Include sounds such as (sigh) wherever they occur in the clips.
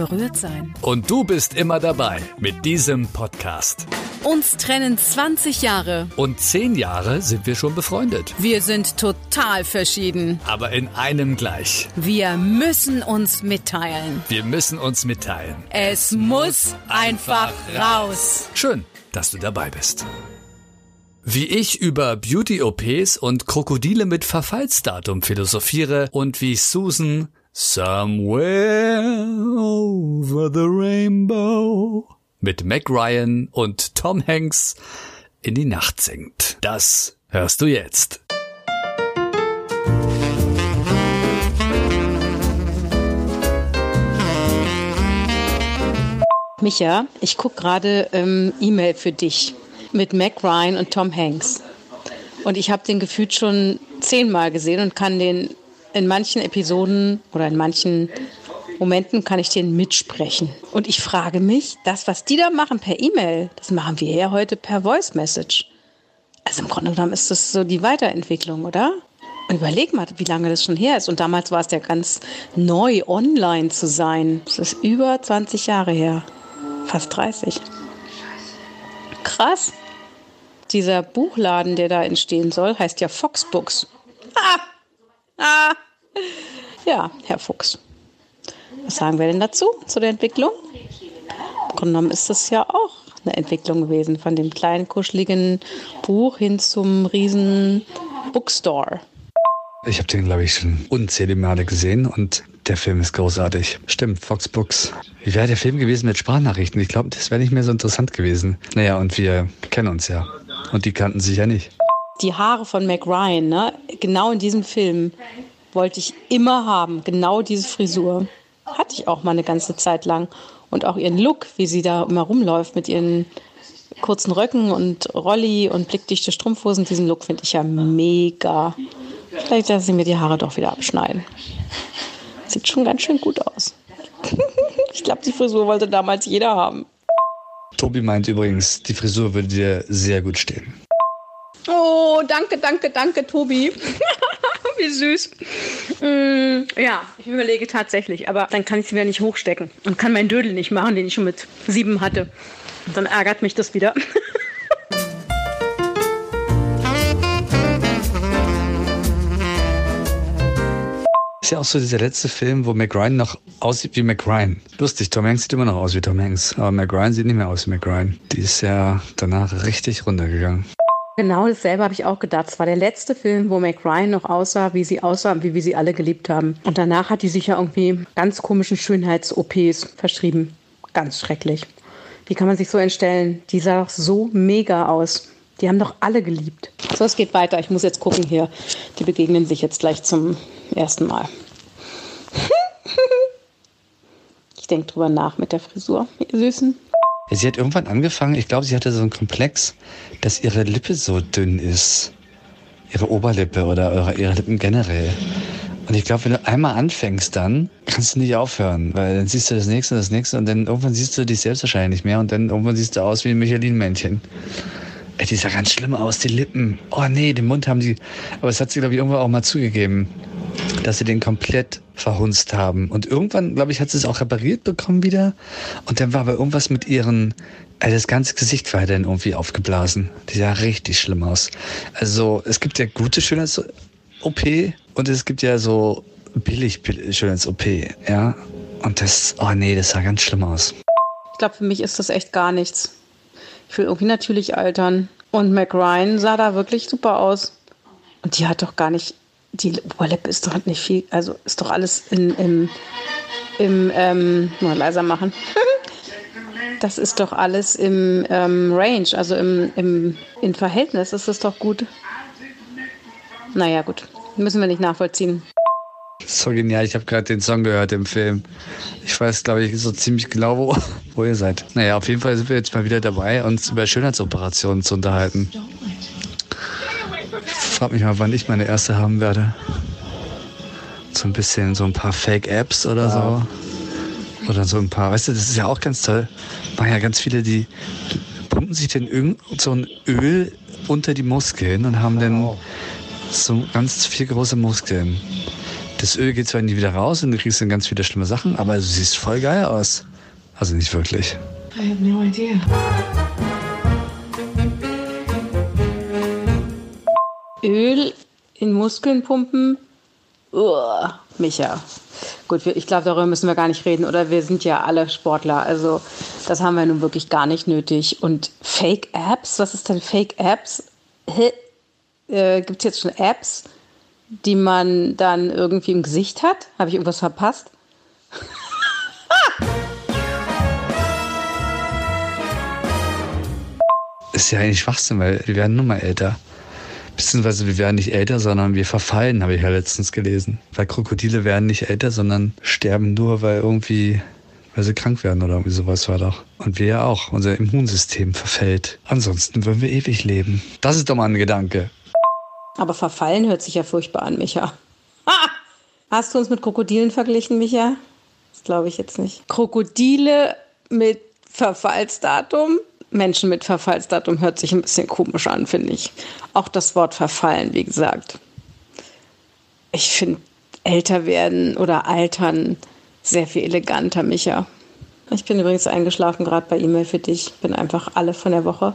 berührt sein. Und du bist immer dabei mit diesem Podcast. Uns trennen 20 Jahre. Und 10 Jahre sind wir schon befreundet. Wir sind total verschieden. Aber in einem gleich. Wir müssen uns mitteilen. Wir müssen uns mitteilen. Es muss einfach raus. Schön, dass du dabei bist. Wie ich über Beauty-OPs und Krokodile mit Verfallsdatum philosophiere und wie Susan Somewhere over the rainbow mit Mac Ryan und Tom Hanks in die Nacht singt. Das hörst du jetzt. Micha, ich gucke gerade ähm, E-Mail für dich mit Mac Ryan und Tom Hanks. Und ich habe den gefühlt schon zehnmal gesehen und kann den in manchen Episoden oder in manchen Momenten kann ich den mitsprechen. Und ich frage mich, das, was die da machen per E-Mail, das machen wir ja heute per Voice Message. Also im Grunde genommen ist das so die Weiterentwicklung, oder? Und überleg mal, wie lange das schon her ist. Und damals war es ja ganz neu, online zu sein. Das ist über 20 Jahre her. Fast 30. Krass. Dieser Buchladen, der da entstehen soll, heißt ja Fox Books. Ah! (laughs) Ja, Herr Fuchs. Was sagen wir denn dazu, zu der Entwicklung? Im Grunde genommen ist das ja auch eine Entwicklung gewesen, von dem kleinen, kuscheligen Buch hin zum riesen Bookstore. Ich habe den, glaube ich, schon unzählige Male gesehen und der Film ist großartig. Stimmt, Fox Books. Wie wäre der Film gewesen mit Sprachnachrichten? Ich glaube, das wäre nicht mehr so interessant gewesen. Naja, und wir kennen uns ja. Und die kannten sich ja nicht. Die Haare von Mac Ryan, ne? genau in diesem Film, wollte ich immer haben. Genau diese Frisur. Hatte ich auch mal eine ganze Zeit lang. Und auch ihren Look, wie sie da immer rumläuft mit ihren kurzen Röcken und Rolli und blickdichte Strumpfhosen. Diesen Look finde ich ja mega. Vielleicht lasse ich mir die Haare doch wieder abschneiden. Sieht schon ganz schön gut aus. (laughs) ich glaube, die Frisur wollte damals jeder haben. Tobi meint übrigens, die Frisur würde dir sehr gut stehen. Oh, danke, danke, danke, Tobi. (laughs) Wie süß. Mm, ja, ich überlege tatsächlich, aber dann kann ich sie wieder nicht hochstecken und kann meinen Dödel nicht machen, den ich schon mit sieben hatte. Und dann ärgert mich das wieder. (laughs) Ist ja auch so dieser letzte Film, wo Mac Ryan noch aussieht wie Mac Ryan. Lustig, Tom Hanks sieht immer noch aus wie Tom Hanks, aber Mac Ryan sieht nicht mehr aus wie Mac Ryan. Die ist ja danach richtig runtergegangen. Genau dasselbe habe ich auch gedacht. Es war der letzte Film, wo Mac Ryan noch aussah, wie sie aussah, wie wir sie alle geliebt haben. Und danach hat die sich ja irgendwie ganz komischen Schönheits-OPs verschrieben. Ganz schrecklich. Wie kann man sich so entstellen? Die sah doch so mega aus. Die haben doch alle geliebt. So, es geht weiter. Ich muss jetzt gucken hier. Die begegnen sich jetzt gleich zum ersten Mal. (laughs) ich denke drüber nach mit der Frisur, ihr Süßen. Sie hat irgendwann angefangen, ich glaube, sie hatte so einen Komplex, dass ihre Lippe so dünn ist. Ihre Oberlippe oder ihre, ihre Lippen generell. Und ich glaube, wenn du einmal anfängst, dann kannst du nicht aufhören, weil dann siehst du das nächste und das nächste und dann irgendwann siehst du dich selbst wahrscheinlich nicht mehr und dann irgendwann siehst du aus wie ein Michelin-Männchen. Ey, die sah ganz schlimm aus, die Lippen. Oh nee, den Mund haben sie. Aber es hat sie, glaube ich, irgendwann auch mal zugegeben, dass sie den komplett verhunzt haben. Und irgendwann, glaube ich, hat sie es auch repariert bekommen wieder. Und dann war aber irgendwas mit ihren. Also das ganze Gesicht war dann irgendwie aufgeblasen. Die sah richtig schlimm aus. Also es gibt ja gute Schönheits-OP und es gibt ja so billig Schönheits-OP, ja. Und das, oh nee, das sah ganz schlimm aus. Ich glaube, für mich ist das echt gar nichts. Ich will irgendwie natürlich altern. Und Mac Ryan sah da wirklich super aus. Und die hat doch gar nicht, die Oberlippe ist doch nicht viel, also ist doch alles in, im, im ähm, mal leiser machen. (laughs) das ist doch alles im ähm, Range, also im, im in Verhältnis ist es doch gut. Naja, gut. Müssen wir nicht nachvollziehen. So genial, ich habe gerade den Song gehört im Film. Ich weiß, glaube ich, so ziemlich genau, wo, (laughs) wo ihr seid. Naja, auf jeden Fall sind wir jetzt mal wieder dabei, uns über Schönheitsoperationen zu unterhalten. Ich frage mich mal, wann ich meine erste haben werde. So ein bisschen, so ein paar Fake-Apps oder so. Oder so ein paar, weißt du, das ist ja auch ganz toll. Machen ja ganz viele, die pumpen sich den irgend so ein Öl unter die Muskeln und haben dann so ganz viel große Muskeln. Das Öl geht zwar nie wieder raus und du kriegst dann ganz viele schlimme Sachen, aber du siehst voll geil aus. Also nicht wirklich. I have no idea. Öl in Muskeln pumpen? Uah, Micha. Gut, ich glaube, darüber müssen wir gar nicht reden, oder? Wir sind ja alle Sportler, also das haben wir nun wirklich gar nicht nötig. Und Fake-Apps? Was ist denn Fake-Apps? Äh, Gibt es jetzt schon Apps, die man dann irgendwie im Gesicht hat? Habe ich irgendwas verpasst? (laughs) Ist ja eigentlich Schwachsinn, weil wir werden nun mal älter. Beziehungsweise wir werden nicht älter, sondern wir verfallen, habe ich ja letztens gelesen. Weil Krokodile werden nicht älter, sondern sterben nur, weil irgendwie, weil sie krank werden oder irgendwie sowas war doch. Und wir ja auch. Unser Immunsystem verfällt. Ansonsten würden wir ewig leben. Das ist doch mal ein Gedanke. Aber verfallen hört sich ja furchtbar an, Micha. Ha! Hast du uns mit Krokodilen verglichen, Micha? Das glaube ich jetzt nicht. Krokodile mit Verfallsdatum? Menschen mit Verfallsdatum hört sich ein bisschen komisch an, finde ich. Auch das Wort verfallen, wie gesagt. Ich finde älter werden oder altern sehr viel eleganter, Micha. Ich bin übrigens eingeschlafen, gerade bei E-Mail für dich. Bin einfach alle von der Woche.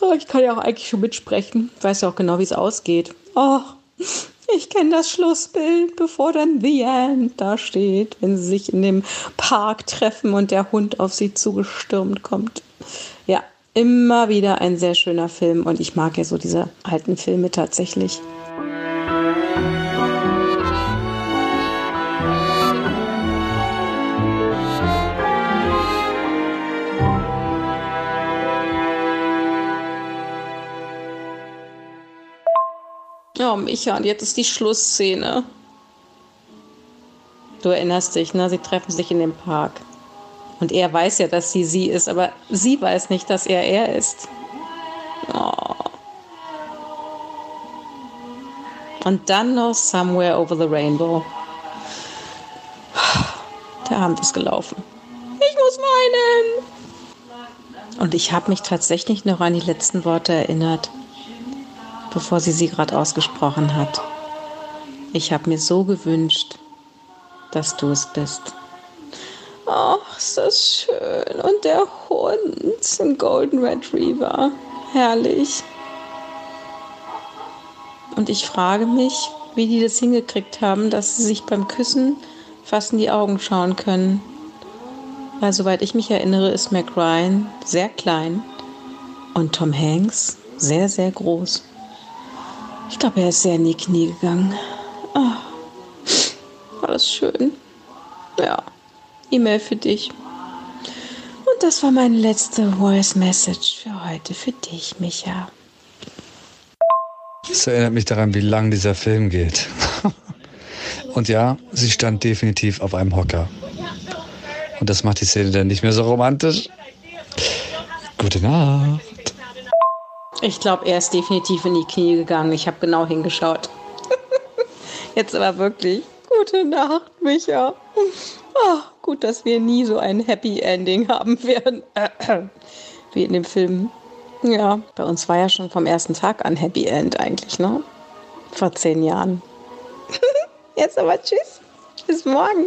Oh, ich kann ja auch eigentlich schon mitsprechen. Ich weiß ja auch genau, wie es ausgeht. Oh, ich kenne das Schlussbild, bevor dann The End da steht, wenn sie sich in dem Park treffen und der Hund auf sie zugestürmt kommt. Ja, immer wieder ein sehr schöner Film und ich mag ja so diese alten Filme tatsächlich. Ja, Micha, und jetzt ist die Schlussszene. Du erinnerst dich, ne? Sie treffen sich in dem Park. Und er weiß ja, dass sie sie ist, aber sie weiß nicht, dass er er ist. Oh. Und dann noch Somewhere Over the Rainbow. Der Abend ist gelaufen. Ich muss weinen. Und ich habe mich tatsächlich noch an die letzten Worte erinnert bevor sie sie gerade ausgesprochen hat. Ich habe mir so gewünscht, dass du es bist. Ach, ist das schön. Und der Hund, ein Golden Retriever. Herrlich. Und ich frage mich, wie die das hingekriegt haben, dass sie sich beim Küssen fast in die Augen schauen können. Weil soweit ich mich erinnere, ist Mac Ryan sehr klein und Tom Hanks sehr, sehr groß. Ich glaube, er ist sehr in die Knie gegangen. Oh, war das schön. Ja, E-Mail für dich. Und das war meine letzte Voice Message für heute für dich, Micha. Das erinnert mich daran, wie lang dieser Film geht. (laughs) Und ja, sie stand definitiv auf einem Hocker. Und das macht die Szene dann nicht mehr so romantisch. Gute Nacht. Ich glaube, er ist definitiv in die Knie gegangen. Ich habe genau hingeschaut. (laughs) Jetzt aber wirklich. Gute Nacht, Micha. Oh, gut, dass wir nie so ein Happy Ending haben werden. (clears throat) Wie in dem Film. Ja, bei uns war ja schon vom ersten Tag an Happy End eigentlich, ne? Vor zehn Jahren. (laughs) Jetzt aber tschüss. Bis morgen.